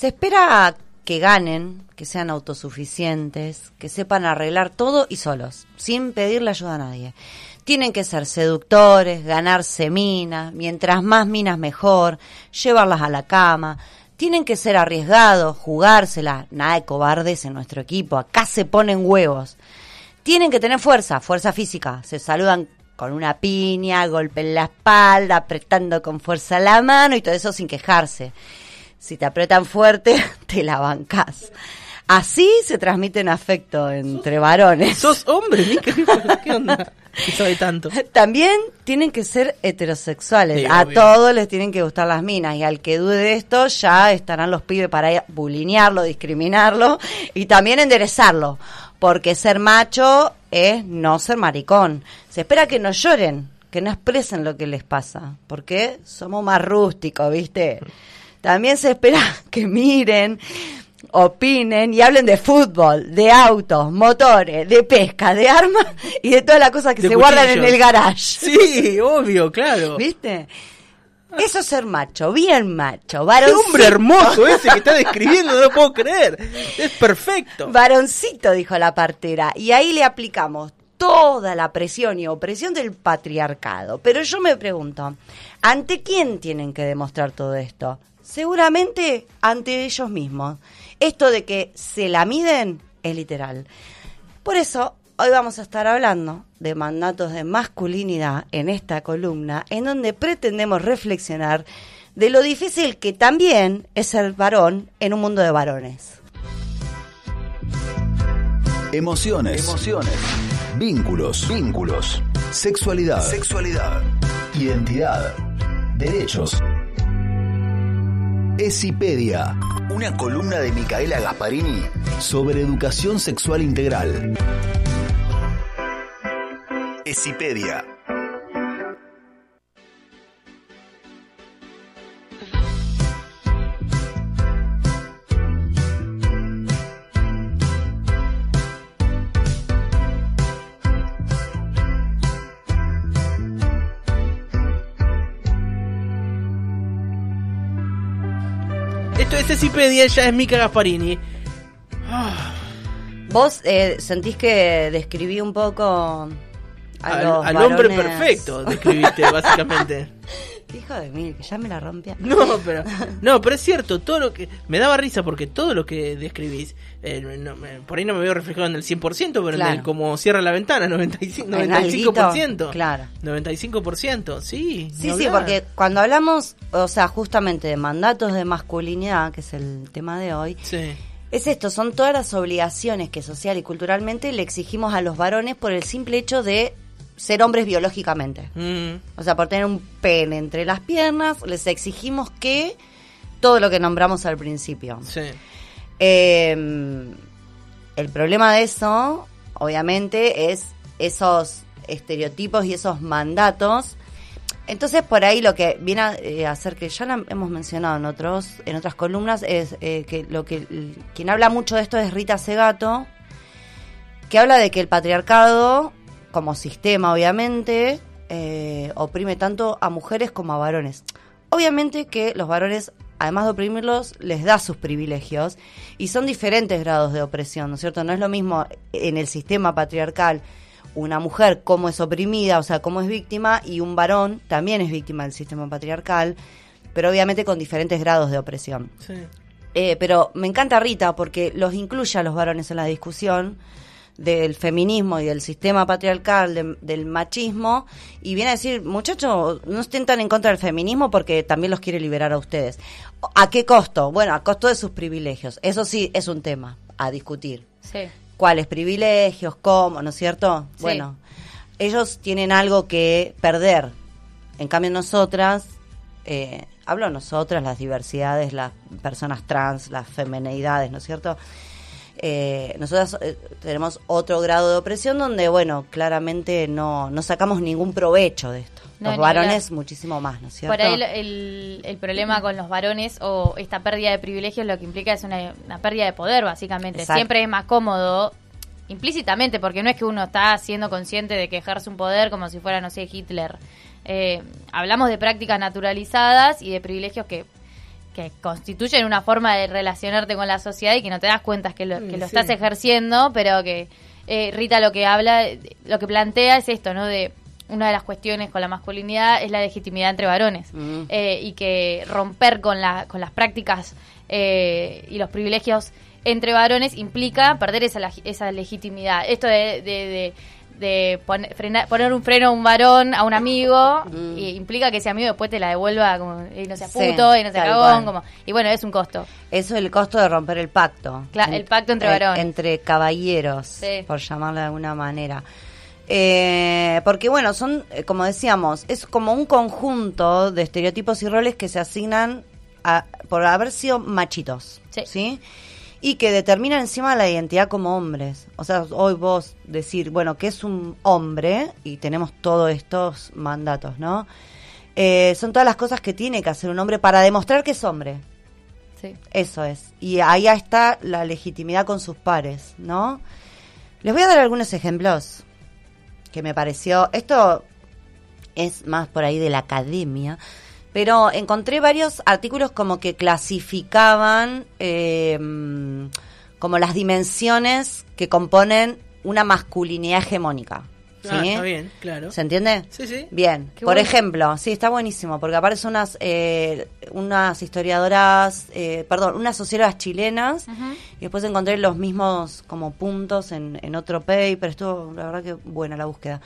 Se espera que ganen, que sean autosuficientes, que sepan arreglar todo y solos, sin pedirle ayuda a nadie. Tienen que ser seductores, ganarse minas, mientras más minas mejor, llevarlas a la cama. Tienen que ser arriesgados, jugársela, nada de cobardes en nuestro equipo, acá se ponen huevos. Tienen que tener fuerza, fuerza física, se saludan con una piña, golpe en la espalda, apretando con fuerza la mano y todo eso sin quejarse. Si te apretan fuerte, te la bancas. Así se transmite un afecto entre varones. ¿Sos hombre, Mica? ¿Qué onda? ¿Qué sabe tanto? También tienen que ser heterosexuales. Sí, a obvio. todos les tienen que gustar las minas. Y al que dude de esto, ya estarán los pibes para bulinearlo, discriminarlo y también enderezarlo. Porque ser macho es no ser maricón. Se espera que no lloren, que no expresen lo que les pasa. Porque somos más rústicos, ¿viste? También se espera que miren, opinen y hablen de fútbol, de autos, motores, de pesca, de armas y de todas las cosas que De se guardan en el garage. Sí, obvio, claro. ¿Viste? Eso es ser macho, bien macho, Qué varoncito. hombre hermoso ese que está describiendo, no lo puedo creer. Es perfecto. Varoncito, dijo la partera. Y ahí le aplicamos toda la presión y opresión del patriarcado. Pero yo me pregunto, ¿ante quién tienen que demostrar todo esto? Seguramente ante ellos mismos. Esto de que se la miden es literal. Por eso, hoy vamos a estar hablando de mandatos de masculinidad en esta columna, en donde pretendemos reflexionar de lo difícil que también es ser varón en un mundo de varones. Emociones. Emociones. Vínculos. Vínculos. Sexualidad. Sexualidad. Identidad. Derechos. Esipedia. Una columna de Micaela Gasparini sobre educación sexual integral. Esipedia. Esto es Cecipedia, ella es Mica Gasparini. ¿Vos eh, sentís que describí un poco a Al, los al hombre perfecto, describiste, básicamente. Hijo de mí, que ya me la rompía. No, pero no, pero es cierto, todo lo que me daba risa porque todo lo que describís, eh, no, me- por ahí no me veo reflejado en el 100%, pero en el como cierra la ventana, 95, En 95%. alguito, claro. 95%, sí. Sí, sí, hablar. porque cuando hablamos, o sea, justamente de mandatos de masculinidad, que es el tema de hoy, Sí. es esto, son todas las obligaciones que social y culturalmente le exigimos a los varones por el simple hecho de ser hombres biológicamente. Mm, O sea, por tener un pene entre las piernas, les exigimos que todo lo que nombramos al principio. sí. Eh, el problema de eso, obviamente, es esos estereotipos y esos mandatos. Entonces, por ahí lo que viene a eh, hacer que ya lo hemos mencionado en otros en otras columnas es eh, que lo que quien habla mucho de esto es Rita Segato, que habla de que el patriarcado, como sistema, obviamente, eh, oprime tanto a mujeres como a varones. Obviamente que los varones, además de oprimirlos, les da sus privilegios y son diferentes grados de opresión, ¿no es cierto? No es lo mismo en el sistema patriarcal una mujer cómo es oprimida, o sea, cómo es víctima, y un varón también es víctima del sistema patriarcal, pero obviamente con diferentes grados de opresión. sí. Eh, pero me encanta Rita porque los incluye a los varones en la discusión del feminismo y del sistema patriarcal, de- del machismo, y viene a decir, muchachos, no estén tan en contra del feminismo porque también los quiere liberar a ustedes. ¿A qué costo? Bueno, a costo de sus privilegios. Eso sí es un tema a discutir. Sí. ¿Cuáles privilegios? ¿Cómo? ¿No es cierto? Sí. Bueno, ellos tienen algo que perder. En cambio, nosotras, eh, hablo nosotras, las diversidades, las personas trans, las femeneidades, ¿no es cierto? Eh, nosotras eh, tenemos otro grado de opresión donde, bueno, claramente no, no sacamos ningún provecho de esto. No, Los varones muchísimo más, ¿no es cierto? Por ahí el, el- el problema con los varones o esta pérdida de privilegios lo que implica es una, una pérdida de poder, básicamente. Exacto. Siempre es más cómodo, implícitamente, porque no es que uno está siendo consciente de que ejerce un poder como si fuera, no sé, Hitler. Eh, hablamos de prácticas naturalizadas y de privilegios que que constituyen una forma de relacionarte con la sociedad y que no te das cuenta que lo, que lo sí. estás ejerciendo, pero que eh, Rita lo que habla, lo que plantea es esto, ¿no? De una de las cuestiones con la masculinidad es la legitimidad entre varones. Eh, y que romper con, la, con las prácticas eh, y los privilegios entre varones implica perder esa, esa legitimidad. Esto de, de, de- de pon- frena- poner un freno a un varón, a un amigo, Mm. y implica que ese amigo después te la devuelva como, y no seas Sí, puto, y no tal cagón, como, y bueno, es un costo. Eso es el costo de romper el pacto. Cla- el pacto entre en- varones. Entre caballeros, Sí. por llamarlo de alguna manera. Eh, porque bueno, son, eh, como decíamos, es como un conjunto de estereotipos y roles que se asignan a- por haber sido machitos. Sí. ¿sí? Y que determinan encima la identidad como hombres. O sea, hoy vos decir, bueno, que es un hombre y tenemos todos estos mandatos, ¿no? Eh, son todas las cosas que tiene que hacer un hombre para demostrar que es hombre. Sí. Eso es. Y ahí está la legitimidad con sus pares, ¿no? Les voy a dar algunos ejemplos que me pareció. Esto es más por ahí de la academia. Pero encontré varios artículos como que clasificaban eh, como las dimensiones que componen una masculinidad hegemónica. ¿sí? Ah, está bien, claro. ¿Se entiende? Sí, sí. Bien, Qué por bueno. ejemplo, sí, está buenísimo, porque aparecen unas, eh, unas historiadoras, eh, perdón, unas sociólogas chilenas, y después encontré los mismos como puntos en, en otro paper, estuvo la verdad que buena la búsqueda.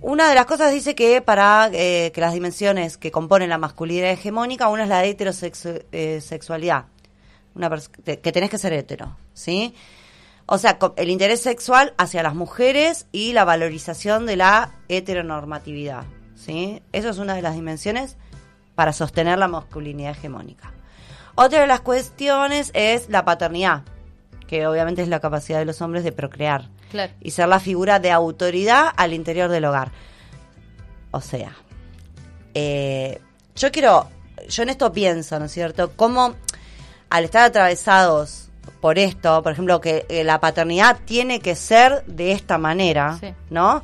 Una de las cosas dice que para eh, que las dimensiones que componen la masculinidad hegemónica, una es la heterosexualidad, una pers- te- que tenés que ser hetero, ¿sí? O sea, el interés sexual hacia las mujeres y la valorización de la heteronormatividad, ¿sí? Eso es una de las dimensiones para sostener la masculinidad hegemónica. Otra de las cuestiones es la paternidad, que obviamente es la capacidad de los hombres de procrear Claro. y ser la figura de autoridad al interior del hogar. O sea, eh, yo quiero, yo en esto pienso, ¿no es cierto? Cómo al estar atravesados por esto, por ejemplo, que eh, la paternidad tiene que ser de esta manera, Sí. ¿no?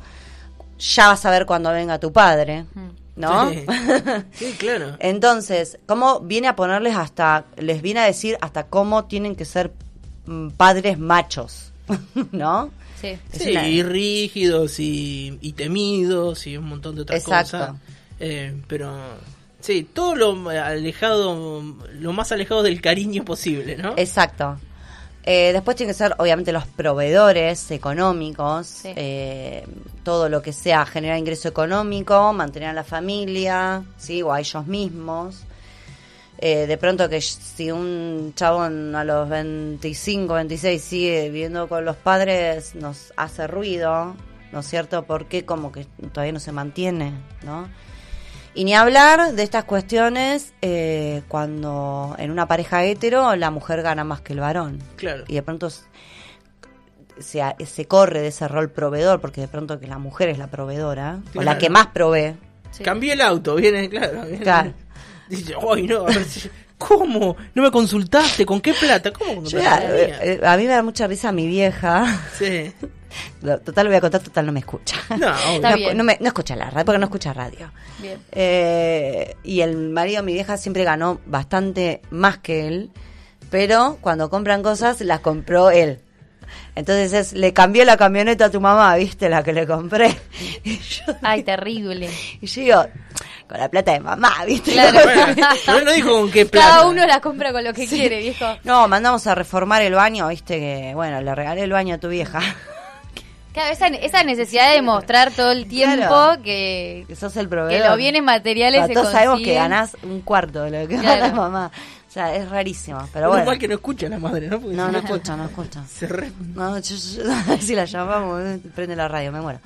Ya vas a ver cuando venga tu padre, Mm. ¿no? Sí. Sí, claro. Entonces, ¿cómo viene a ponerles hasta, les viene a decir hasta cómo tienen que ser mm, padres machos, ¿no? Sí. Es Sí, una- y rígidos y, y temidos y un montón de otras Exacto. cosas. Eh, pero sí, todo lo alejado, lo más alejado del cariño posible, ¿no? Exacto. Eh, después tienen que ser, obviamente, los proveedores económicos, Sí. eh, todo lo que sea generar ingreso económico, mantener a la familia, ¿sí? O a ellos mismos. Eh, de pronto que si un chabón a los 25, 26 sigue viviendo con los padres, nos hace ruido, ¿no es cierto? Porque como que todavía no se mantiene, ¿no? Y ni hablar de estas cuestiones eh, cuando en una pareja hetero la mujer gana más que el varón. Claro. Y de pronto se, se corre de ese rol proveedor, porque de pronto que la mujer es la proveedora, o la que más provee. Sí. Cambié el auto, viene, claro. viene- Claro. Dice, ay, no, a ver si- ¿cómo? ¿No me consultaste? ¿Con qué plata? ¿Cómo? Yo, plata eh, eh, a mí me da mucha risa mi vieja. Sí. Total, lo voy a contar, total, no me escucha. No, No, no me- no escucha la radio, porque no escucha radio. Bien. Eh, y el marido de mi vieja siempre ganó bastante más que él, pero cuando compran cosas las compró él. Entonces es, le cambió la camioneta a tu mamá, ¿viste? La que le compré. Y yo, Ay, terrible. y yo digo, con la plata de mamá, ¿viste? Claro. Bueno, pero él no dijo con qué plata. Cada uno la compra con lo que quiere, viejo. No, mandamos a reformar el baño, ¿viste? Que, bueno, le regalé el baño a tu vieja. Claro, esa, esa necesidad de mostrar todo el tiempo Claro. que, Que sos el que proveedor. los bienes materiales Pero se todos sabemos que ganás un cuarto de lo que Claro. gana mamá. O sea, es rarísimo, pero Menos bueno. mal que no escucha la madre, ¿no? Porque No, si no escucha, no escucha. Se re- No, yo, yo- si la llamamos, prende la radio, me muero.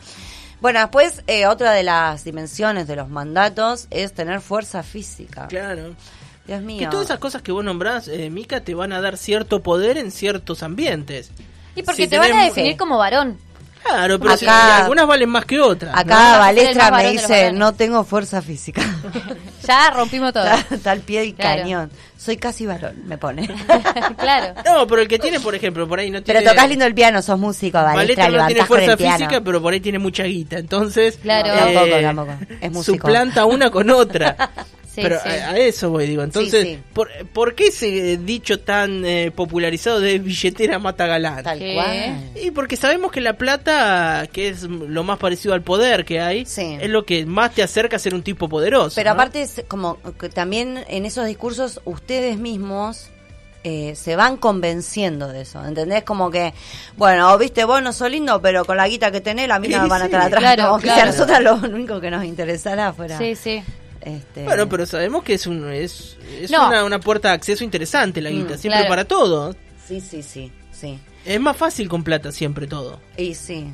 Bueno, después eh, otra de las dimensiones de los mandatos es tener fuerza física. Claro. Dios mío. Que todas esas cosas que vos nombrás, eh, Mica, te van a dar cierto poder en ciertos ambientes. Y porque Si te van a definir como varón. Claro, pero si- Acá- algunas valen más que otras. ¿no? Acá Balestra más me dice, no tengo fuerza física. Ya rompimos todo. Está al pie del Claro. cañón. Soy casi varón, me pone. claro. No, pero el que tiene, por ejemplo, por ahí no Pero tiene... tocas lindo el piano, sos músico, Balestra, Balestra no tiene fuerza física, pero por ahí tiene mucha guita. Entonces, Claro. Tampoco, tampoco. Es músico. suplanta una con otra. Sí, Pero sí. A, a eso voy, digo. Entonces, Sí, sí. ¿por, por qué ese dicho tan eh, popularizado de billetera mata galán? Tal ¿Qué? cual. Y porque sabemos que la plata, que es lo más parecido al poder que hay, Sí. es lo que más te acerca a ser un tipo poderoso. Pero ¿no? aparte es como que también en esos discursos ustedes mismos eh, se van convenciendo de eso, ¿entendés? Como que, bueno, viste, vos no sos lindo, pero con la guita que tenés, la mina Sí, van a sí. estar atrás. Claro, como que si a claro. nosotras lo único que nos interesara fuera... Sí, sí. Este, Bueno, pero sabemos que es un es, es No. una, una puerta de acceso interesante la guita, Mm, siempre claro. para todo. Sí, sí, sí, sí. Es más fácil con plata siempre todo. Y sí.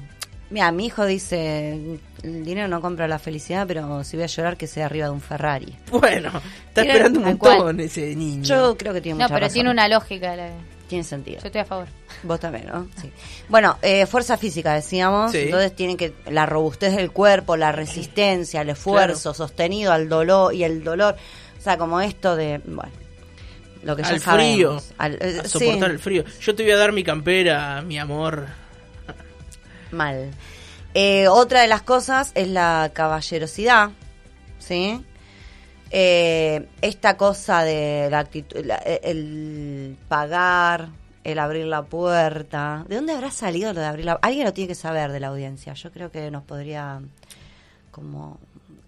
Mira, mi hijo dice, el dinero no compra la felicidad, pero si voy a llorar que sea arriba de un Ferrari. Bueno, está esperando un cual. montón ese niño. Yo creo que tiene No, mucha pero razón. tiene una lógica. la- Tiene sentido. Yo estoy a favor. Vos también, ¿no? Sí. Bueno, eh, fuerza física, decíamos. Sí. Entonces tienen que la robustez del cuerpo, la resistencia, el esfuerzo sostenido al dolor y el dolor. O sea, como esto de, bueno, lo que ya al sabemos. frío, Al- eh, a soportar sí, el frío. Yo te voy a dar mi campera, mi amor. Mal. Eh, otra de las cosas es la caballerosidad, ¿sí? Eh, esta cosa de la actitud, la- eh, el pagar, el abrir la puerta. ¿De dónde habrá salido lo de abrir la Alguien lo tiene que saber de la audiencia. Yo creo que nos podría como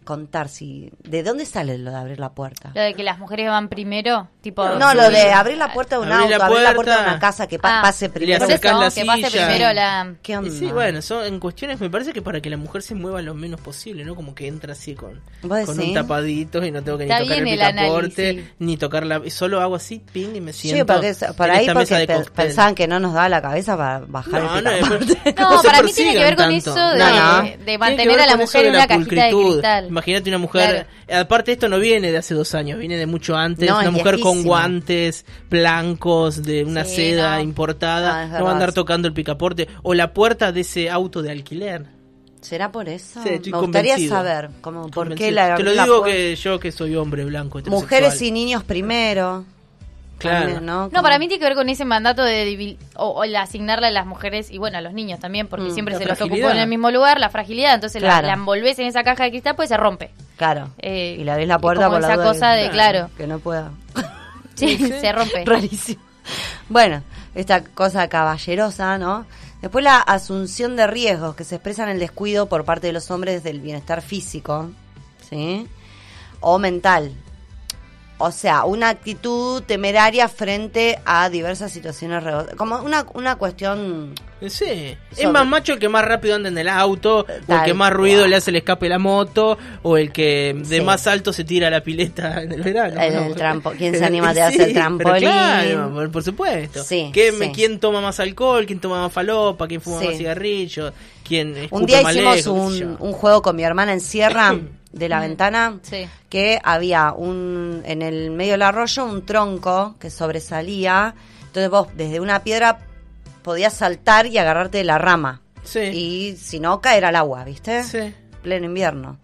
contar si de dónde sale lo de abrir la puerta. Lo de que las mujeres van primero, tipo... No, lo de abrir la puerta de un Abrir auto, la abrir la puerta de una casa que pa- Ah, pase primero. Eso, la que pase primero la... ¿Qué Y onda? sí, bueno, son en cuestiones me parece que para que la mujer se mueva lo menos posible, ¿no? Como que entra así con, ¿Vos con un tapadito y no tengo que ni Está tocar el el picaporte, análisis. ni tocar la... Solo hago así, ping, y me siento Sí, porque en ahí porque pe- cóctel. pensaban que no nos daba la cabeza para bajar No, el picaporte. No, para mí tiene que ver con eso de, No, no. de mantener a la mujer en una cajita de cristal. Imagínate una mujer. Aparte, esto no viene de hace dos años, viene de mucho antes. No, una mujer con guantes blancos, de una Sí, seda no. importada. Ah, es no va a andar tocando el picaporte. O la puerta de ese auto de alquiler. ¿Será por eso? Sí, Me gustaría convencido. saber como por Convencido. qué la Te lo la digo que yo que soy hombre blanco. mujeres y niños primero. Claro. También, ¿no? No, para mí tiene que ver con ese mandato de debil- o, o el asignarle a las mujeres y bueno, a los niños también, porque Mm. siempre se los ocupó en el mismo lugar, la fragilidad, entonces la- Claro. la, envolves en esa caja de cristal, pues se rompe. Claro. Eh, y le abrís la puerta como por la esa duda cosa de, claro, que no pueda. sí, se rompe. Rarísimo. Bueno, esta cosa caballerosa, ¿no? Después la asunción de riesgos que se expresa en el descuido por parte de los hombres del bienestar físico, ¿sí? O mental. O sea, una actitud temeraria frente a diversas situaciones, como una, una cuestión... Sí, es más macho el que más rápido anda en el auto, o el que más ruido cual. le hace el escape la moto, o el que de Sí. más alto se tira la pileta en el verano. El- ¿no? el trampo- ¿quién se anima a tirarse el pero trampolín? claro, por, por supuesto. Sí, ¿Quién, sí. ¿Quién toma más alcohol? ¿Quién toma más falopa? ¿Quién fuma Sí. más cigarrillos? ¿Quién Un día hicimos un, un juego con mi hermana en sierra de la ventana Sí. que había un en el medio del arroyo un tronco que sobresalía. Entonces vos desde una piedra podías saltar y agarrarte de la rama. Sí. Y si no, caer al agua, ¿viste? Sí. Pleno invierno.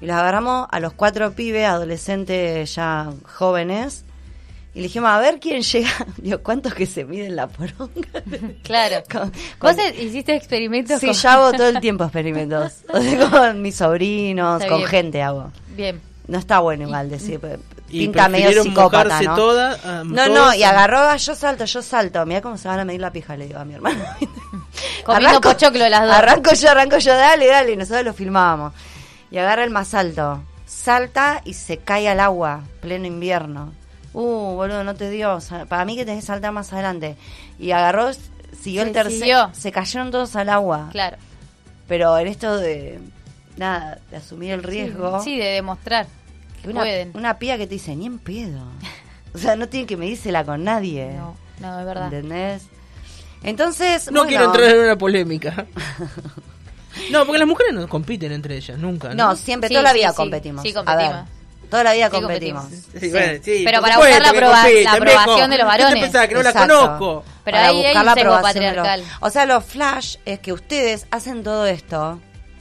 Y los agarramos a los cuatro pibes, adolescentes ya jóvenes. Y le dijimos, a ver quién llega. Digo, ¿cuántos que se miden la poronga? Claro. Con- ¿Vos con- hiciste experimentos Sí, con- yo hago todo el tiempo experimentos. O sea, con mis sobrinos, Está con bien. gente hago. Bien. No está bueno igual decir, porque Y pinta medio psicópata, ¿no? toda, ah, no, no, y agarró, "Ah, yo salto, yo salto. Mira cómo se van a medir la pija, le digo a mi hermano. Comiendo pochoclo las dos. Arranco yo, arranco yo, dale, dale, y nosotros lo filmábamos. Y agarra el más alto, salta y se cae al agua, pleno invierno. Uh, boludo, no te dio. o sea, para mí que tenés que saltar más adelante. Y agarró, siguió Se el tercer. siguió. Se cayeron todos al agua. Claro. Pero en esto de. Nada, de asumir el riesgo. Sí, de demostrar. que una, pueden. una piba que te dice, ni en pedo. O sea, no tiene que medírsela con nadie. No, no, es verdad. ¿Entendés? Entonces. No bueno, quiero entrar en una polémica. No, porque las mujeres no compiten entre ellas, nunca. No, No, siempre, Sí, toda la vida sí. competimos. Sí, A competimos. ver, toda la vida Sí, competimos. competimos. Sí, bueno, sí, Pero para supuesto buscar la aproba- la aprobación de los ¿Qué te varones. pensás, que no la conozco? Pero Para ahí buscar la aprobación de los- patriarcal. O sea, los flash es que ustedes hacen todo esto.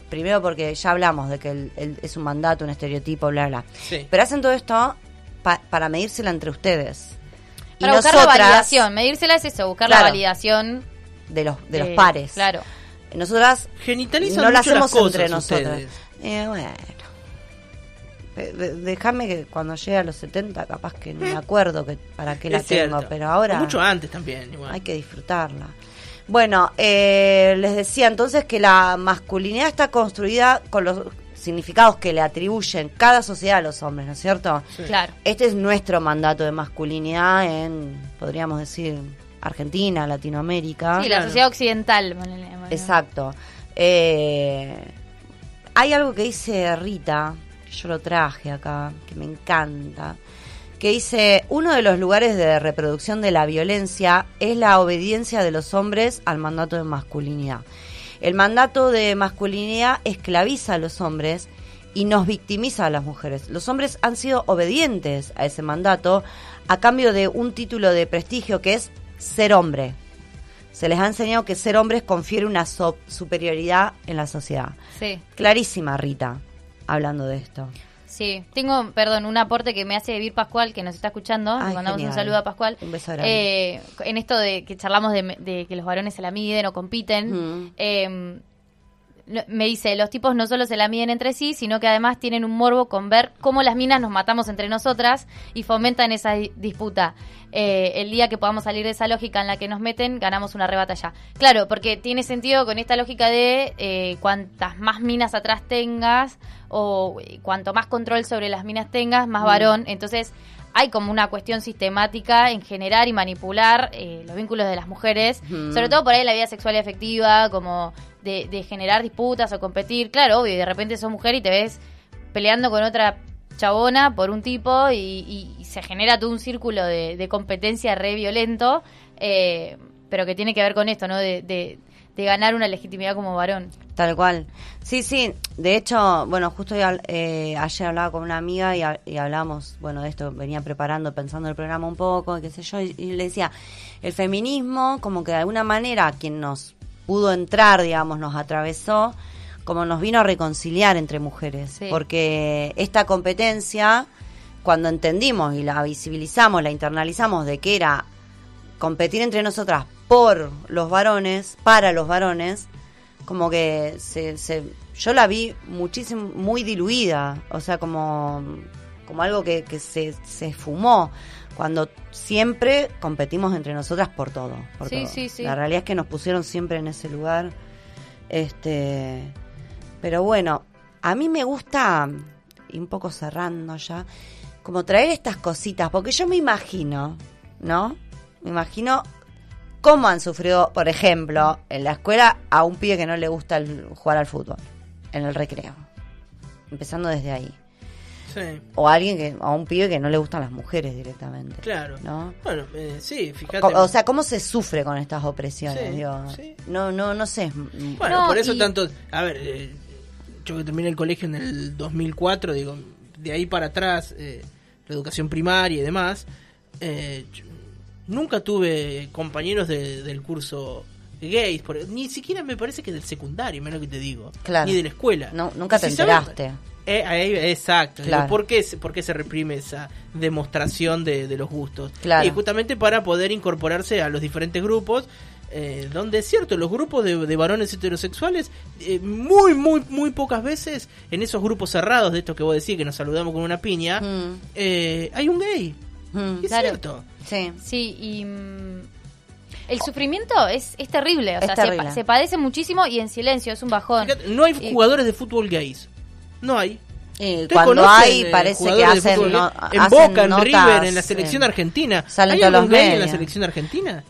Primero porque ya hablamos de que el- el- es un mandato, un estereotipo, bla, bla. Sí. Pero hacen todo esto pa- para medírsela entre ustedes. Y Para buscar la validación. Medírsela es eso, buscar Claro. la validación de los, de los pares. Claro. Nosotras Genitalizan no lo mucho hacemos las cosas entre nosotras. ustedes. Eh, bueno. Eh, Déjame que cuando llegue a los 70, capaz que no me acuerdo que para qué la Es cierto. tengo, pero ahora O mucho antes también, igual. hay que disfrutarla. Bueno, eh, les decía entonces que la masculinidad está construida con los significados que le atribuyen cada sociedad a los hombres, ¿no es cierto? Sí. Claro. Este es nuestro mandato de masculinidad en, podríamos decir, Argentina, Latinoamérica. Sí, la Claro. sociedad occidental. Exacto. Eh, hay algo que dice Rita, que yo lo traje acá, que me encanta, que dice, uno de los lugares de reproducción de la violencia es la obediencia de los hombres al mandato de masculinidad. El mandato de masculinidad esclaviza a los hombres y nos victimiza a las mujeres. Los hombres han sido obedientes a ese mandato a cambio de un título de prestigio que es ser hombre. Se les ha enseñado que ser hombres confiere una so- superioridad en la sociedad. Sí. Clarísima, Rita, hablando de esto. Sí, tengo, perdón, un aporte que me hace Vir Pascual, que nos está escuchando. Ay, Le mandamos genial. un saludo a Pascual. Un beso grande. Eh, en esto de que charlamos de, de que los varones se la miden o compiten, Mm. eh, me dice, los tipos no solo se la miden entre sí, sino que además tienen un morbo con ver cómo las minas nos matamos entre nosotras y fomentan esa di- disputa. Eh, el día que podamos salir de esa lógica en la que nos meten, ganamos una rebatalla. Claro, porque tiene sentido con esta lógica de eh, cuantas más minas atrás tengas o eh, cuanto más control sobre las minas tengas, más varón. Entonces hay como una cuestión sistemática en generar y manipular eh, los vínculos de las mujeres, Ujú. sobre todo por ahí la vida sexual y afectiva, como de, generar disputas o competir. Claro, obvio, y de repente sos mujer y te ves peleando con otra chabona por un tipo y, se genera todo un círculo de, competencia re violento, eh, pero que tiene que ver con esto, ¿no? De, ganar una legitimidad como varón. Tal cual. Sí, sí. De hecho, bueno, justo eh, ayer hablaba con una amiga y, y hablamos, bueno, de esto, venía preparando, pensando el programa un poco, qué sé yo, y le decía, el feminismo, como que de alguna manera, quien nos pudo entrar, digamos, nos atravesó, como nos vino a reconciliar entre mujeres. Sí. Porque esta competencia, cuando entendimos y la visibilizamos, la internalizamos de que era competir entre nosotras por los varones, para los varones, como que se, se- yo la vi muchísimo, muy diluida, o sea, como, como algo que, que se, se esfumó, cuando siempre competimos entre nosotras por todo. Por Sí, todo. sí, sí. La realidad es que nos pusieron siempre en ese lugar. Este, pero bueno, a mí me gusta, y un poco cerrando ya, como traer estas cositas, porque yo me imagino, ¿no? Me imagino cómo han sufrido, por ejemplo, en la escuela a un pibe que no le gusta el- jugar al fútbol, en el recreo. Empezando desde ahí. Sí, O a alguien que, a un pibe que no le gustan las mujeres directamente. claro. ¿No? Bueno, eh, sí, fíjate. Co- O sea, ¿cómo se sufre con estas opresiones? Sí, Digo, sí. No, no, no sé. Bueno, No, por eso y- tanto. A ver, eh, yo que terminé el colegio en el 2004, digo, de ahí para atrás, eh, la educación primaria y demás, eh, yo nunca tuve compañeros de- del curso gays, por- ni siquiera me parece que del secundario, menos que te digo, Claro. ni de la escuela. No, nunca te Si sabes- enteraste. Eh, exacto. Digo. ¿por, qué, se- por qué se reprime esa demostración de, de los gustos? Claro. Y justamente para poder incorporarse a los diferentes grupos, eh, donde es cierto, los grupos de, de varones heterosexuales, eh, muy, muy, muy pocas veces, en esos grupos cerrados de estos que vos decís, que nos saludamos con una piña, Mm, eh, hay un gay. mm, es Claro. cierto. sí. Sí, y mm, el sufrimiento es, es terrible, o Es sea, se, terrible. pa- se padece muchísimo y en silencio, es un bajón. Fíjate, no hay Y- jugadores de fútbol gays. No hay. Y ¿Ustedes cuando hay, eh, parece que hacen, no- gay? en hacen Boca, en notas, River, en la selección eh, argentina. salen ¿Hay todos algún los gay en la selección argentina?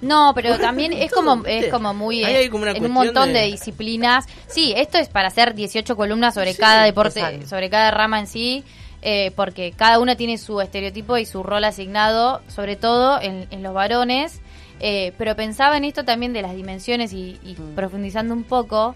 No pero también es como es como muy eh, hay como una en un montón de... de- disciplinas. Sí, esto es para hacer 18 columnas sobre Sí, cada deporte, exacto. sobre cada rama en sí, eh, porque cada una tiene su estereotipo y su rol asignado, sobre todo en, en los varones. Eh, pero pensaba en esto también de las dimensiones y, y Mm. profundizando un poco,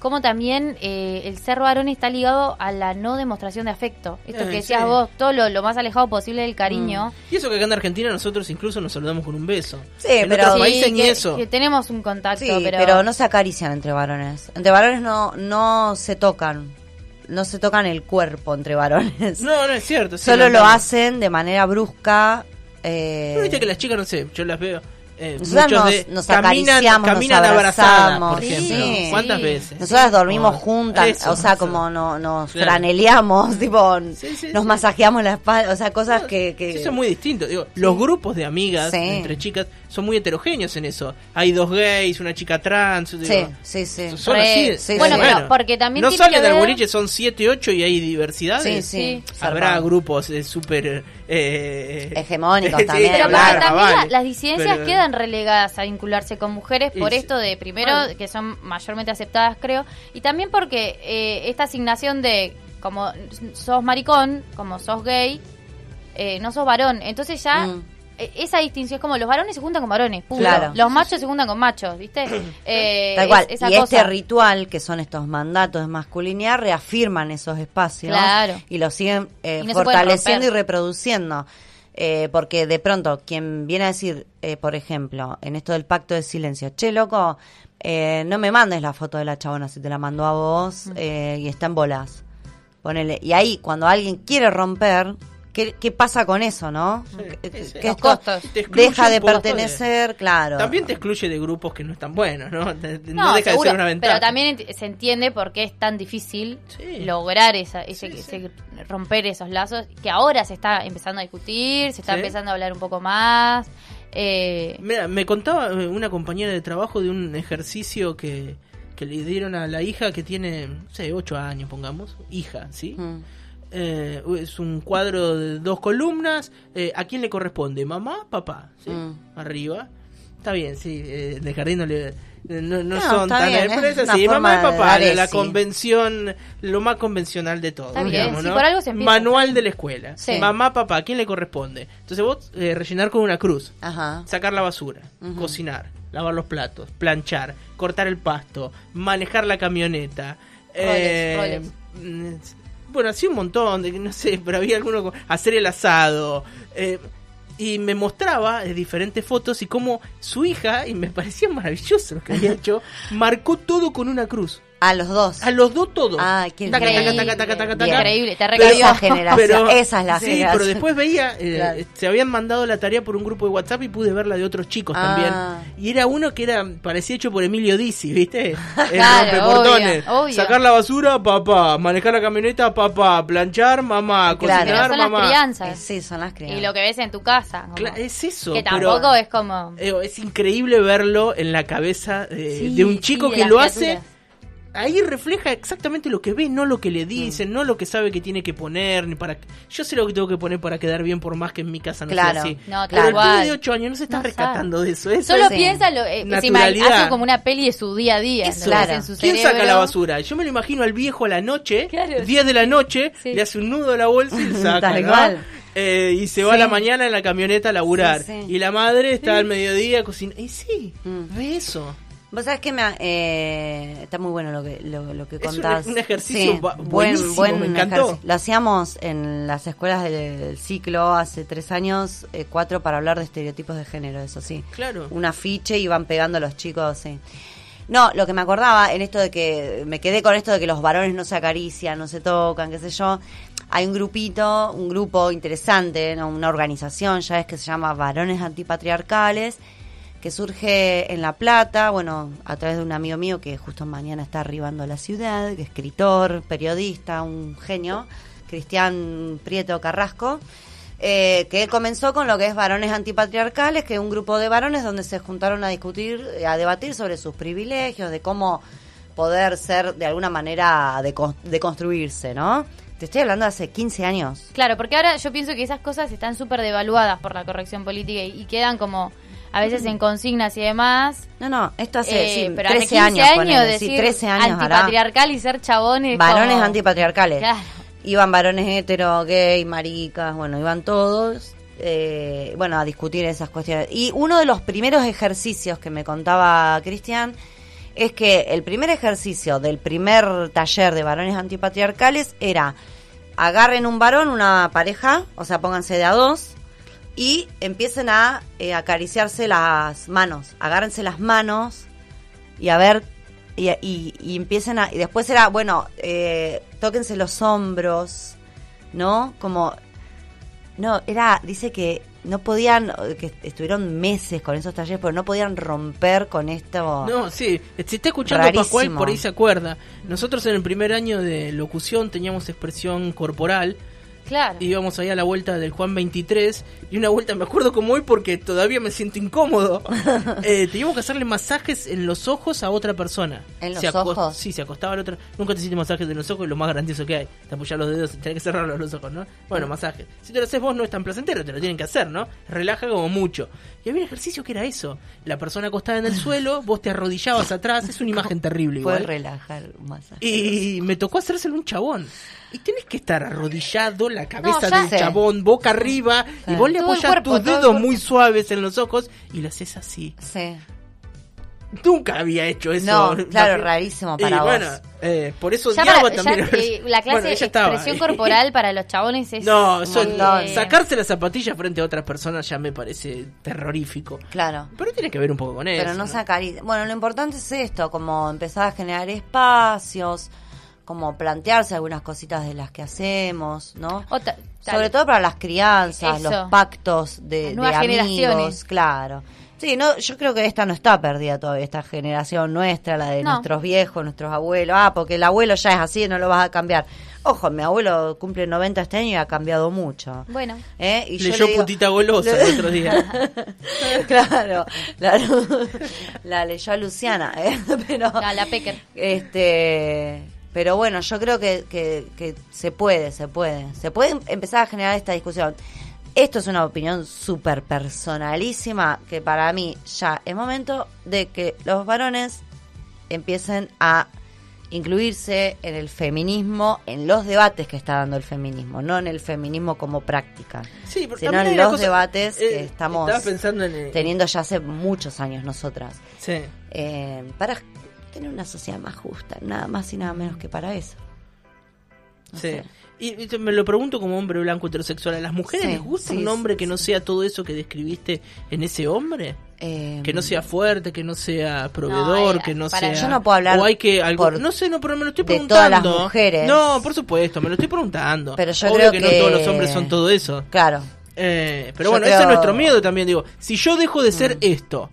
como también eh, el ser varón está ligado a la no demostración de afecto. Esto Eh, que decías sí. vos, todo lo, lo más alejado posible del cariño. Y eso que acá en Argentina nosotros incluso nos saludamos con un beso. Sí, en pero- otros Sí, países ni que, eso. que tenemos un contacto, Sí, pero, pero... no se acarician entre varones. Entre varones no, no se tocan. No se tocan el cuerpo entre varones. No, no es cierto. sí, Solo no, lo no. hacen de manera brusca. eh, Pero viste que las chicas, no sé, yo las veo. Eh, Nosotras muchos nos- de- nos caminan, acariciamos, nos caminan abrazadas, abrazamos. por Sí, ejemplo. sí. ¿Cuántas veces? Nosotras dormimos Oh, juntas, eso, o sea, eso. como no, nos Claro. franeleamos, tipo, Sí, sí, nos sí. masajeamos la espalda, o sea, cosas que... que... Sí, Eso es muy distinto. Digo, Los grupos de amigas Sí. entre chicas son muy heterogéneos en eso. Hay dos gays, una chica trans. digo, Sí, sí, sí. Son Re- así. sí, bueno, sí. pero porque también no salen que del ver- boliche, son 7, 8 y hay diversidades. Sí, sí. Sí. Habrá grupos eh, súper eh, Hegemónicos sí, también, Pero claro, porque también vale. la- las disidencias Pero- quedan relegadas a vincularse con mujeres por esto de, primero, Bueno. que son mayormente aceptadas, creo, y también porque eh, esta asignación de como sos maricón, como sos gay, eh, no sos varón. Entonces ya Mm. Eh, esa distinción es como los varones se juntan con varones, punto. Claro. Los machos se juntan con machos, ¿viste? Eh, Tal cual. es- esa y cosa. este ritual, que son estos mandatos de masculinidad, reafirman esos espacios Claro. y los siguen eh, Y no fortaleciendo y reproduciendo. Eh, porque de pronto, quien viene a decir, eh, por ejemplo, en esto del pacto de silencio, che, loco, eh, no me mandes la foto de la chabona si te la mandó a vos y está en bolas. Ponele. Y ahí, cuando alguien quiere romper, ¿qué, qué pasa con eso, no? Que- sí, que esto costos. Deja de pertenecer, claro. También te excluye de grupos que no están buenos, ¿no? No, No, deja seguro, de ser una ventaja. pero también se entiende por qué es tan difícil Sí. lograr esa, ese, Sí, sí. ese- romper esos lazos, que ahora se está empezando a discutir, se está Sí. empezando a hablar un poco más. Eh, Mira, me contaba eh, una compañera de trabajo de un ejercicio que, que le dieron a la hija que tiene, no sé, 8 años, pongamos. Hija, ¿sí? Mm. Eh, es un cuadro de dos columnas. eh, ¿A quién le corresponde? ¿Mamá? ¿Papá? ¿Sí? Mm. Arriba. Está bien, sí. eh, de jardín no le. eh, No, no No, son tan bien, así, mamá y de papá, la, convención, lo más convencional de todo. Digamos, sí. Manual de la escuela. Sí. Mamá, papá, ¿a quién le corresponde? Entonces vos eh, rellenar con una cruz Ajá. sacar la basura, cocinar, lavar los platos, planchar, cortar el pasto, manejar la camioneta. Roles, mm, Bueno, así un montón, de, no sé, pero había alguno con- hacer el asado. eh, y me mostraba eh, diferentes fotos y cómo su hija, y me parecía maravilloso lo que había hecho, marcó todo con una cruz. A los dos. A los dos todos. Ay, qué increíble. te Pero-. Esa generación, esa es la sí, generación. pero después veía, eh, Claro. se habían mandado la tarea por un grupo de WhatsApp y pude ver la de otros chicos Ah. también. Y era uno que era parecía hecho por Emilio Dizzi, ¿viste? El Claro, rompeportones. obvio, obvio. Sacar la basura, papá. Manejar la camioneta, papá. Planchar, mamá. Claro. Pero Cocinar, son las mamá. Eh, crianzas. sí, son las crianzas. Y lo que ves en tu casa. como- es eso. que pero- tampoco es como... eh, es increíble verlo en la cabeza de, Sí, de un chico que las lo hace. Ahí refleja exactamente lo que ve, no lo que le dicen, no lo que sabe que tiene que poner, ni para yo sé lo que tengo que poner para quedar bien por más que en mi casa no Claro. sea así. No, tal Pero el pibe de 8 años no se está No rescatando de eso. eso Solo es- piensa, lo, eh, hace como una peli de su día a día. Claro. En su ¿Quién saca la basura? Yo me lo imagino al viejo a la noche, Claro. 10 de la noche, Sí. le hace un nudo a la bolsa y le saca, Tal ¿no? cual. Eh, y se va a la mañana en la camioneta a laburar. Sí. Y la madre está al mediodía cocinando. Y sí, Mm. ve eso. Vos sabés que me, eh, está muy bueno lo que, lo, lo que Es un- contás. un ejercicio ba- buen, buen me encantó. ejercicio. Lo hacíamos en las escuelas del ciclo hace tres años, eh, cuatro para hablar de estereotipos de género, eso sí. Claro. Un afiche y iban pegando los chicos, sí. No, lo que me acordaba en esto de que me quedé con esto de que los varones no se acarician, no se tocan, qué sé yo. Hay un grupito, un grupo interesante, ¿no? una organización, ya es que se llama Varones Antipatriarcales, que surge en La Plata, bueno, a través de un amigo mío que justo mañana está arribando a la ciudad, que es escritor, periodista, un genio, Cristian Prieto Carrasco, eh, que comenzó con lo que es Varones Antipatriarcales, que es un grupo de varones donde se juntaron a discutir, a debatir sobre sus privilegios, de cómo poder ser de alguna manera de, construirse, ¿no? Te estoy hablando de hace 15 años. Claro, porque ahora yo pienso que esas cosas están súper devaluadas por la corrección política y quedan como a veces en consignas y demás. No, no, esto hace Eh, sí, pero 13 hace 15 años, ponele, decir sí, 13 años hará. antipatriarcal y ser chabones. Varones como- antipatriarcales. Claro. Iban varones hetero, gay, maricas, bueno, iban todos, eh, bueno, a discutir esas cuestiones. Y uno de los primeros ejercicios que me contaba Cristian es que el primer ejercicio del primer taller de varones antipatriarcales era agarren un varón, una pareja, o sea, pónganse de a dos y empiecen a eh, acariciarse las manos, agárrense las manos y a ver y, y, y empiecen a y después era bueno eh, tóquense los hombros no como No, era, dice que no podían, que estuvieron meses con esos talleres, pero no podían romper con esto. No, sí, si está escuchando Rarísimo. Pascual, por ahí se acuerda. Nosotros en el primer año de locución teníamos expresión corporal. Claro. Íbamos ahí a la vuelta del Juan 23 y una vuelta me acuerdo como hoy porque todavía me siento incómodo. Eh, teníamos que hacerle masajes en los ojos a otra persona. ¿En los Se ojos? Sí, se acostaba el otro. Nunca te hiciste masajes en los ojos, es lo más grandioso que hay. Te apoyas los dedos, tenés que cerrarlos los ojos, ¿no? Bueno, masajes. Si te lo haces vos no es tan placentero, te lo tienen que hacer, ¿no? Relaja como mucho. Y había un ejercicio que era eso. La persona acostada en el suelo, vos te arrodillabas atrás, es una imagen terrible igual. relajar más. Y me tocó hacérselo un chabón. Y tenés que estar arrodillado, la cabeza ya del sé. chabón, boca arriba, y vos le cuerpo, tus dedos muy suaves en los ojos y lo haces así. Sí. Nunca había hecho eso. No, claro, La- rarísimo Y para bueno, vos. eh, por eso Ya para- ya, también. eh, la clase Bueno, de expresión corporal para los chabones es No, eso- eh, sacarse las zapatillas frente a otras personas ya me parece terrorífico. Claro. Pero tiene que ver un poco con eso. Pero no sacar. Bueno, lo importante es esto, como empezar a generar espacios, como plantearse algunas cositas de las que hacemos, ¿no? ta- Sobre todo para las crianzas, Eso. los pactos de, Las de nuevas amigos, generaciones. claro. Sí, no, yo creo que esta no está perdida todavía, esta generación nuestra, la de No. nuestros viejos, nuestros abuelos. Ah, porque el abuelo ya es así, no lo vas a cambiar. Ojo, mi abuelo cumple 90 este año y ha cambiado mucho. Bueno. ¿Eh? Y yo Leyó le digo- putita golosa el otro día. claro, la, la leyó a Luciana, ¿eh? pero A la Pecker. este pero bueno, yo creo que, que, que se puede, se puede, se puede empezar a generar esta discusión. Esto es una opinión súper personalísima que para mí ya es momento de que los varones empiecen a incluirse en el feminismo, en los debates que está dando el feminismo, no en el feminismo como práctica, Sí, sino en los cosa- debates que eh, estamos pensando en. eh, teniendo ya hace muchos años nosotras, Sí. eh, para tener una sociedad más justa, nada más y nada menos que para eso. No Sí. sé. Y, me lo pregunto como hombre blanco heterosexual. ¿A las mujeres Sí, les gusta sí, un sí, hombre que no sea todo eso que describiste en ese hombre? Eh, Que no sea fuerte, que no sea proveedor, eh, que no para- sea... Yo no puedo hablar O hay que... Algo, por- no sé, no, pero me lo estoy de preguntando. todas las mujeres. No, por supuesto, me lo estoy preguntando. Pero yo Obvio creo que, que- no todos los hombres son todo eso. Claro, Eh, pero Yo bueno, creo- ese es nuestro miedo también. Digo, si yo dejo de ser Mm. esto,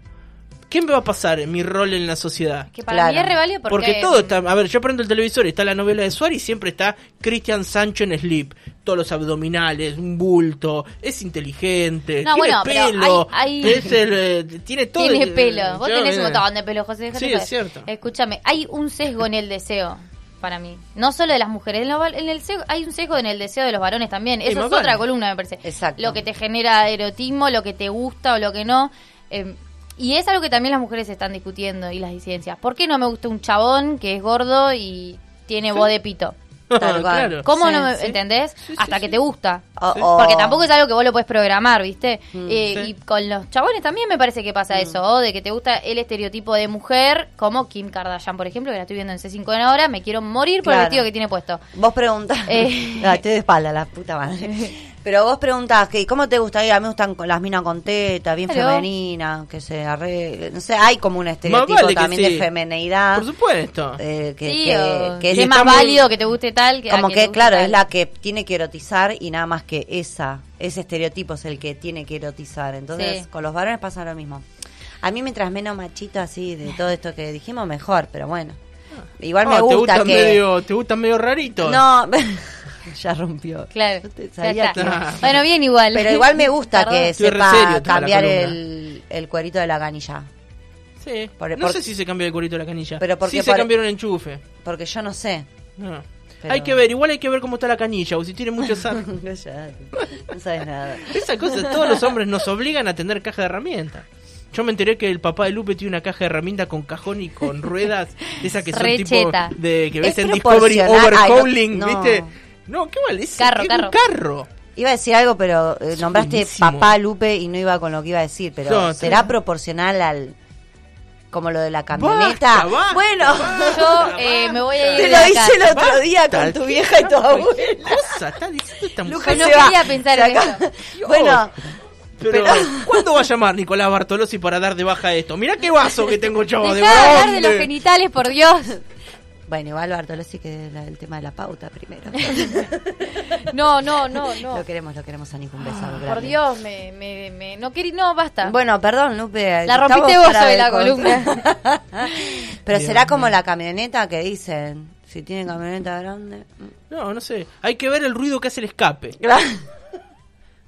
¿qué me va a pasar en mi rol en la sociedad? Que para Claro. mí es reválido porque, Porque todo está. A ver, yo prendo el televisor y está la novela de Suárez y siempre está Cristian Sancho en Sleep. Todos los abdominales, un bulto, es inteligente, No, tiene bueno, pelo, hay- hay- es el, eh, tiene todo. Tiene el- pelo. Vos yo, tenés un mira. montón de pelo, José. Sí, es cierto. Escúchame, hay un sesgo en el deseo para mí. No solo de las mujeres. En, lo- en el sesgo- hay un sesgo en el deseo de los varones también. Eso es vale. otra columna, me parece. Exacto. Lo que te genera erotismo, lo que te gusta o lo que no. Eh, y es algo que también las mujeres están discutiendo y las disidencias. ¿Por qué no me gusta un chabón que es gordo y tiene voz de pito? Tal cual. claro. ¿Cómo Sí, no me sí. entendés? Sí, sí, Hasta que sí. te gusta. O- Sí. o- Porque tampoco es algo que vos lo puedes programar, ¿viste? Mm. Eh, Sí. Y con los chabones también me parece que pasa eso, ¿o? de que te gusta el estereotipo de mujer, como Kim Kardashian, por ejemplo, que la estoy viendo en C5 en ahora, me quiero morir por el Claro. vestido que tiene puesto. Vos preguntás. Eh. Ah, estoy de espalda, la puta madre. Pero vos preguntás, que ¿cómo te gustaría? A mí me gustan con las minas con teta, bien Claro. femeninas, que se arregle. No sé, hay como un estereotipo vale también sí. de femineidad. Por supuesto. eh, que, sí, que- o que que es es más muy- válido que te guste tal que como te que, claro, tal. es la que tiene que erotizar y nada más que esa, ese estereotipo es el que tiene que erotizar. Entonces, Sí. con los varones pasa lo mismo. A mí mientras menos machito así de todo esto que dijimos, mejor, pero bueno. Igual me Ah, te gusta gustan que... medio, te gustan medio raritos. No, ya rompió. Claro. Sabía que-. Bueno, bien igual. Pero igual me gusta Perdón. que Estoy sepa cambiar el, el cuerito de la canilla. Sí. Por- no por- sé si se cambió el curito de la canilla. Pero porque sí se por- cambiaron el enchufe. Porque yo no sé. No. Pero- Hay que ver, igual hay que ver cómo está la canilla, o si tiene mucho sal. Cállate, no sabes nada. Esa cosa, todos los hombres nos obligan a tener caja de herramientas. Yo me enteré que el papá de Lupe tiene una caja de herramientas con cajón y con ruedas, esas que son tipo cheta. de que ves Es en Discovery Overhauling, no. ¿viste? No, qué vale, es Carro, carro. un carro. Iba a decir algo, pero eh, nombraste buenísimo. papá Lupe y no iba con lo que iba a decir. Pero No, ¿será sí. proporcional al. como lo de la camioneta? Basta, basta, bueno, Yo eh, me voy a ir te lo hice el otro día Basta, con tu ¿qué vieja y tu abuela. cosa está diciendo esta Lucas no quería pensar en. Bueno, Pero, pero- ¿cuándo va a llamar Nicolás Bartolozzi para dar de baja esto? Mirá qué vaso que tengo yo. Dejá ¿de hablar de los genitales, por Dios. Bueno, igual Bartolozzi que la- el tema de la pauta primero. No, no, no, no. Lo queremos, lo queremos a ningún beso. Por grande. Dios, me, me, me- no querí, no, basta. Bueno, perdón, Lupe. La rompiste vos de la columna. Pero Dios será como la camioneta que dicen. Si tienen camioneta grande. No, no sé. Hay que ver el ruido que hace el escape.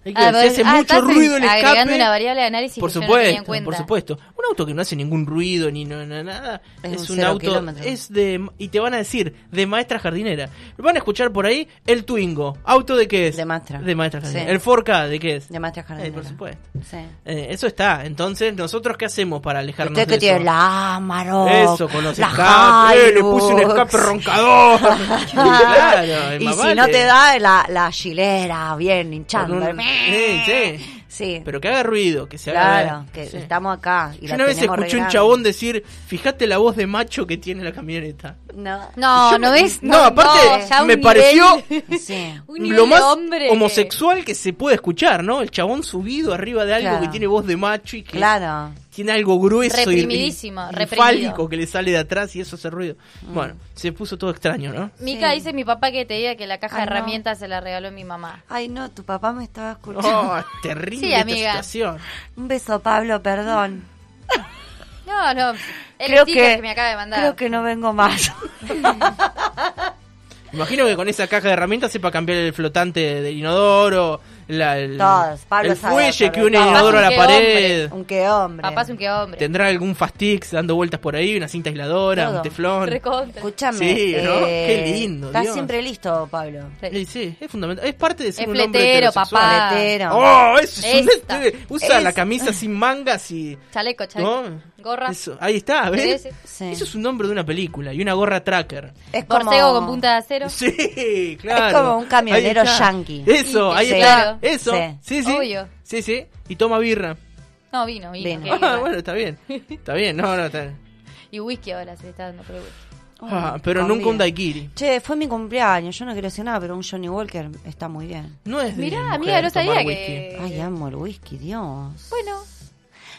Hay que Ah, ver si hace ah, mucho ruido el escape. agregando una variable de análisis por que yo no tenía en supuesto, cuenta. por supuesto. Un auto que no hace ningún ruido ni no, no- nada Es es, un auto kilómetro. es de y te van a decir de maestra jardinera. Van a escuchar por ahí el Twingo. ¿Auto de qué es? De maestra. De maestra jardinera. Sí. El Forca de qué es? De maestra Eh, jardinera. por supuesto. Sí. Eh, eso está. Entonces, nosotros qué hacemos para alejarnos Usted de que tiene eso? la Amarok. Eso, con los escapes. Eh, le puse un escape roncador. claro, y si vale. no te da la, la chilera bien hinchando. Un- Sí, sí. Sí. Pero que haga ruido, que se haga claro, que Sí. estamos acá. Y Yo la una vez escuché un chabón decir, fíjate la voz de macho que tiene la camioneta. No. No, no me- ves. no, aparte, ya un me nivel- pareció Sí. lo más hombre. homosexual que se puede escuchar, ¿no? El chabón subido arriba de algo Claro. que tiene voz de macho y que Claro. tiene algo grueso y- Reprimidísimo, y, y fálico que le sale de atrás y eso hace ruido. Mm. Bueno, se puso todo extraño, ¿no? Mica Sí. dice mi papá que te diga que la caja Ay, de no. herramientas se la regaló mi mamá. Ay, no, tu papá me estaba escuchando. Oh, terrible Sí, esta amiga. situación. Un beso, Pablo, perdón. No, no. El Creo que, que, me acaba de mandar. creo que no vengo más. Imagino que con esa caja de herramientas sepa cambiar el flotante del inodoro, la- el, Todos, Pablo el sabe fuelle que une el inodoro a la pared. Un que hombre. Papá es un que hombre. Tendrá algún fastix dando vueltas por ahí, una cinta aisladora, Todo. un teflón. Escúchame. Sí, ¿no? eh, Qué lindo, Estás Dios. siempre listo, Pablo. Sí, sí, es fundamental. Es parte de ser Es un fletero, papá. Letero. Oh, eso es un- Esta. Usa Es- la camisa sin mangas y. Chaleco, chaleco. ¿no? Gorra. Eso, ahí está, ¿ves? Ese. Sí. Eso es un nombre de una película y una gorra tracker. Es como... Borcego con punta de acero. Sí, claro. como un camionero yanqui. Eso, ahí sí. está. Eso. Sí. Sí, sí. Obvio. Sí, sí. Y toma birra. No, vino, vino. Ah, bueno, está bien. Está bien, no, no, está bien. Y whisky ahora se le está dando por whisky. Ah, pero nunca un daiquiri. Che, fue mi cumpleaños. Yo no quiero decir nada, pero un Johnny Walker está muy bien. No es de Mirá, mujer amiga, no tomar sabía whisky. que- Ay, amo el whisky, Dios. Bueno,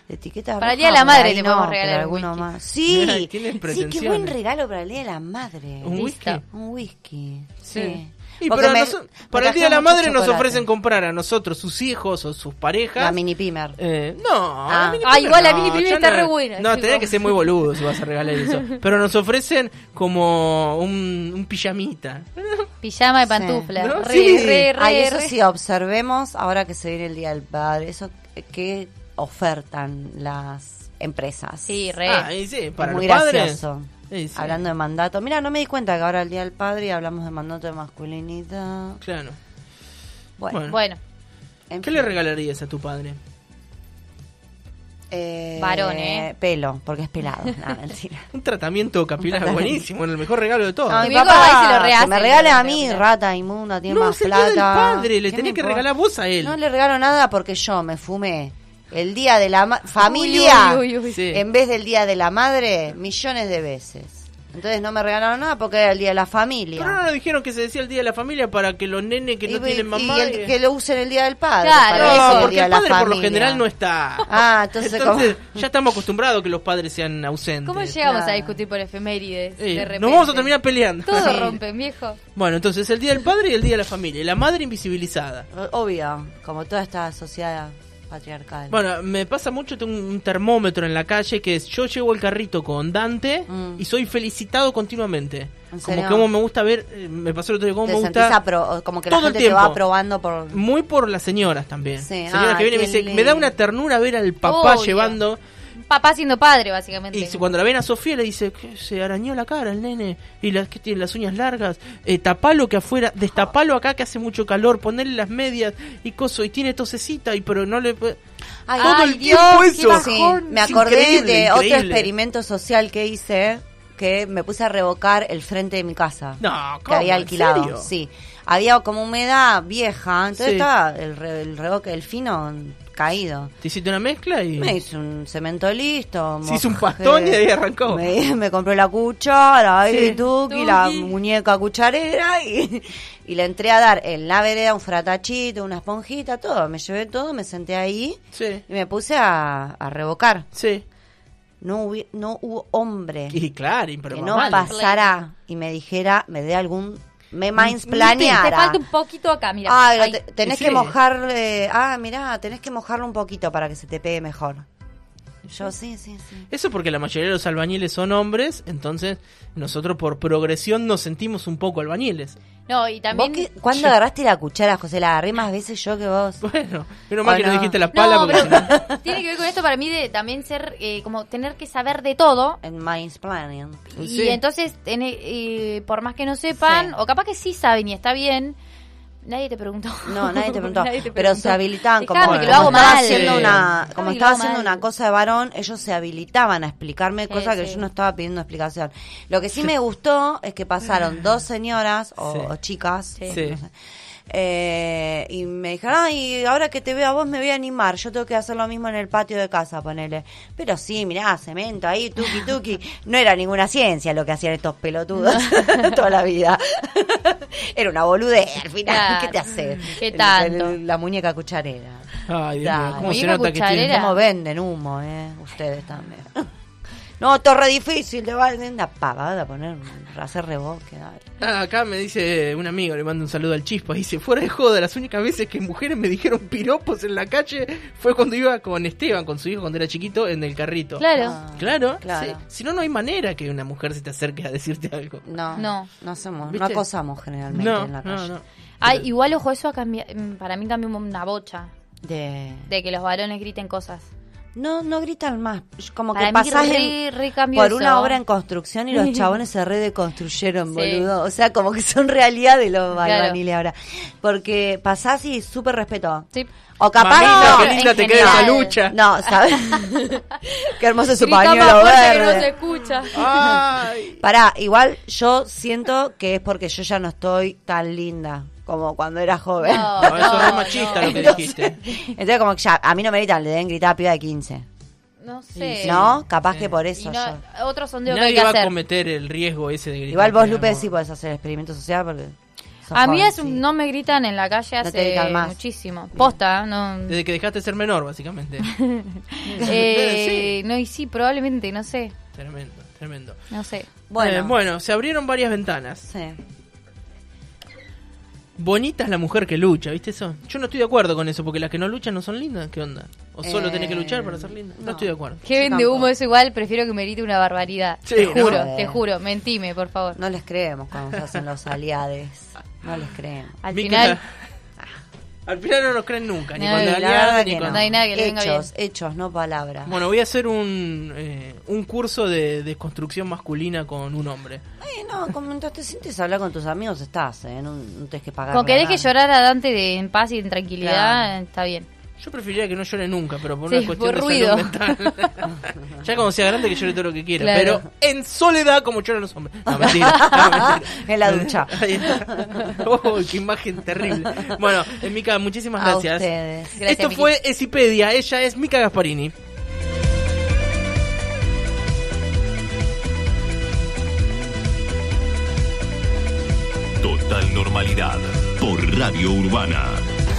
De etiqueta Para el Día de la por Madre ahí le no, podemos pero regalar un alguno whisky. más. Sí, Ay, tienen sí, qué pretensiones. buen regalo para el Día de la Madre. ¿Un whisky? Un whisky, Sí. sí. Y pero me- para el Día de la Madre nos ofrecen comprar a nosotros, sus hijos o sus parejas. La mini pimer. Eh, no, Ah. la mini Ah, igual la no, mini pimer está no- re buena, No, tenés que ser muy boludo si vas a regalar eso. Pero nos ofrecen como un, un pijamita. pijama de Sí. pantufla. ¿No? Re, Sí. re, re, Ay, eso re. sí, observemos ahora que se viene el Día del Padre, eso que ofertan las empresas. Sí, re. Ah, y sí, para muy los padres. gracioso. Sí, sí. Hablando de mandato. Mira, no me di cuenta que ahora el Día del Padre y hablamos de mandato de masculinidad. Claro. Bueno, Bueno. Bueno, en ¿Qué fin. le regalarías a tu padre? Eh, Varón, ¿eh? Pelo, porque es pelado. No, mentira. Un tratamiento capilar buenísimo, el mejor regalo de todos. No, Mi papá, ahí se lo rehace, que me regale a mí, rata inmunda, tiene No, más plata. del padre, le ¿Qué tenés que regalar vos a él. No le regalo nada porque yo me fumé el día de la ma- familia Uy, uy, uy, uy. Sí. en vez del día de la madre millones de veces. Entonces no me regalaron nada porque era el día de la familia. Pero no nos dijeron que se decía el día de la familia para que los nenes que no y, tienen y mamá. el- eh, que lo usen el día del padre. Claro. para eso No, el porque día el padre por lo general no está. Ah, entonces, Entonces, ya estamos acostumbrados a que los padres sean ausentes. ¿cómo llegamos a discutir por efemérides? Eh, de repente? nos vamos a terminar peleando. Todo Sí. rompen, viejo. Bueno, entonces el día del padre y el día de la familia. Y la madre invisibilizada. Obvio, como toda esta sociedad patriarcal. Bueno, me pasa mucho, tengo un termómetro en la calle que es yo llevo el carrito con Dante Mm. y soy felicitado continuamente. ¿En Como serio? como me gusta ver, eh, me pasó el otro día, como te me gusta... como que todo el te va tiempo. aprobando por... Muy por las señoras también. Sí, Señoras ah, que vienen y me me da una ternura ver al papá llevando... Papá siendo padre, básicamente. Y cuando la ven a Sofía le dice que se arañó la cara el nene y las que tiene las uñas largas, eh, tapalo que afuera, destapalo acá que hace mucho calor, ponerle las medias y coso y tiene tosecita y pero no le puede... Ay, Todo ay, el Dios, tiempo eso. bajón. Me acordé increíble, de otro experimento social que hice, que me puse a revocar el frente de mi casa. No, que había ¿En alquilado. serio? Sí. Había como humedad vieja, entonces Sí. estaba el, re- el revoque del fino caído. Te hiciste una mezcla y... Me hice un cemento listo. Se hizo un pastón y ahí arrancó. Me, me compré la cuchara, Sí. tuki, la muñeca cucharera y, y le entré a dar en la vereda un fratachito, una esponjita, todo. Me llevé todo, me senté ahí Sí, y me puse a, a revocar. sí. no, hubi- no hubo hombre Y claro, que no pasara y me dijera, me dé algún, me Te mansplaneara. falta un poquito acá, mira. Ah, te- tenés Sí. que mojarle, ah, mirá, tenés que mojarlo un poquito para que se te pegue mejor. Yo sí, sí, sí. Eso porque la mayoría de los albañiles son hombres, entonces nosotros por progresión nos sentimos un poco albañiles. No, y también... ¿Vos qué- ¿Cuándo agarraste la cuchara, José? La agarré más veces yo que vos. Bueno, menos mal Oh, que no dijiste la pala No, porque pero si no- tiene que ver con esto para mí de también ser, eh, como tener que saber de todo. En mansplaining. Y Sí. entonces, en- eh, por más que no sepan, Sí. o capaz que sí saben y está bien, nadie te preguntó. No, nadie te preguntó. Nadie te pero se habilitaban como, Dejame que lo como hago estaba haciendo una, Dejame como estaba haciendo mal. una cosa de varón, ellos se habilitaban a explicarme Sí, cosas que yo no estaba pidiendo explicación. Lo que sí me gustó es que pasaron dos señoras o, Sí. o chicas no sé, eh, y me dijeron, ay, ahora que te veo a vos me voy a animar, yo tengo que hacer lo mismo en el patio de casa, ponele. Pero sí, mirá, cemento ahí, tuki tuki. No era ninguna ciencia lo que hacían estos pelotudos toda la vida. era una boludez al final. Claro. ¿Qué te hace? ¿Qué tanto? la muñeca cucharera. Ay, Dios mío, cómo se nota que. ¿Cómo venden humo, eh? Ustedes también. No, torre difícil, te va a una pavada poner, hacer reboque. Ah, acá me dice un amigo, le mando un saludo al chispa, dice, fuera de joda, las únicas veces que mujeres me dijeron piropos en la calle fue cuando iba con Esteban, con su hijo cuando era chiquito, en el carrito. Claro. Ah. Claro, Claro. sí. si no, no hay manera que una mujer se te acerque a decirte algo. No, No. no, hacemos, no acosamos generalmente No, en la no, calle. no. Ay, igual, ojo, eso ha cambiado, para mí cambió una bocha De... de que los varones griten cosas. No, no gritan más. Como Para que pasás re- re por una obra en construcción y los chabones se redeconstruyeron, Sí. boludo. O sea, como que son realidad de los Claro. albaniles ahora. Porque pasás y súper respeto. Sí. O capaz Mamita, no. qué linda te queda esa lucha. No, ¿sabes? qué hermoso es su Grita pañuelo fuerte que no se verde. escucha. Ay. Pará, igual yo siento que es porque yo ya no estoy tan linda como cuando era joven. No, No, eso es re no, machista no. lo que dijiste. Entonces como que ya, a mí no me gritan, le den gritar a piba de 15. No sé. ¿No? Capaz Sí. que por Y eso no- yo. otro sondeo que hay Nadie que va a hacer. cometer el riesgo ese de gritar. Igual vos, Lupe, sí podés hacer experimento social porque... A mí joven, es un- sí. no me gritan en la calle hace muchísimo. Posta, no. Desde que dejaste de ser menor, básicamente. Eh, No, y sí, probablemente, no sé. tremendo, tremendo. No sé. Bueno, Eh, bueno, se abrieron varias ventanas. sí. Bonita es la mujer que lucha, ¿viste eso? Yo no estoy de acuerdo con eso, porque las que no luchan no son lindas. ¿Qué onda? ¿O solo Eh, tenés que luchar para ser linda? No, no. estoy de acuerdo. Qué vende humo eso igual, prefiero que me grite una barbaridad. Sí, te ¿no? juro, te juro, mentime, por favor. No les creemos cuando se hacen los aliades. No les creemos. Al final, Al final no nos creen nunca, ni No, cuando la aliadas, verdad ni no hay nada que le venga hechos, hechos, no palabras. Bueno, voy a hacer un, eh, un curso de desconstrucción masculina con un hombre. Eh, no, como mientras te sientes a hablar con tus amigos estás, ¿eh? No, no tenés que pagar. con que deje nada. llorar a Dante de, en paz y en tranquilidad, Claro. está bien. Yo preferiría que no llore nunca, pero por Sí, una cuestión por de ruido. salud mental. ya cuando sea grande que llore todo lo que quiera. Claro. Pero en soledad como lloran los hombres. No, mentira. no, mentira. En la ducha. Ahí está. Oh, qué imagen terrible. Bueno, Mica, muchísimas A gracias. ustedes. Gracias, Esto Miki. fue Esipedia. Ella es Mica Gasparini. Total normalidad por Radio Urbana.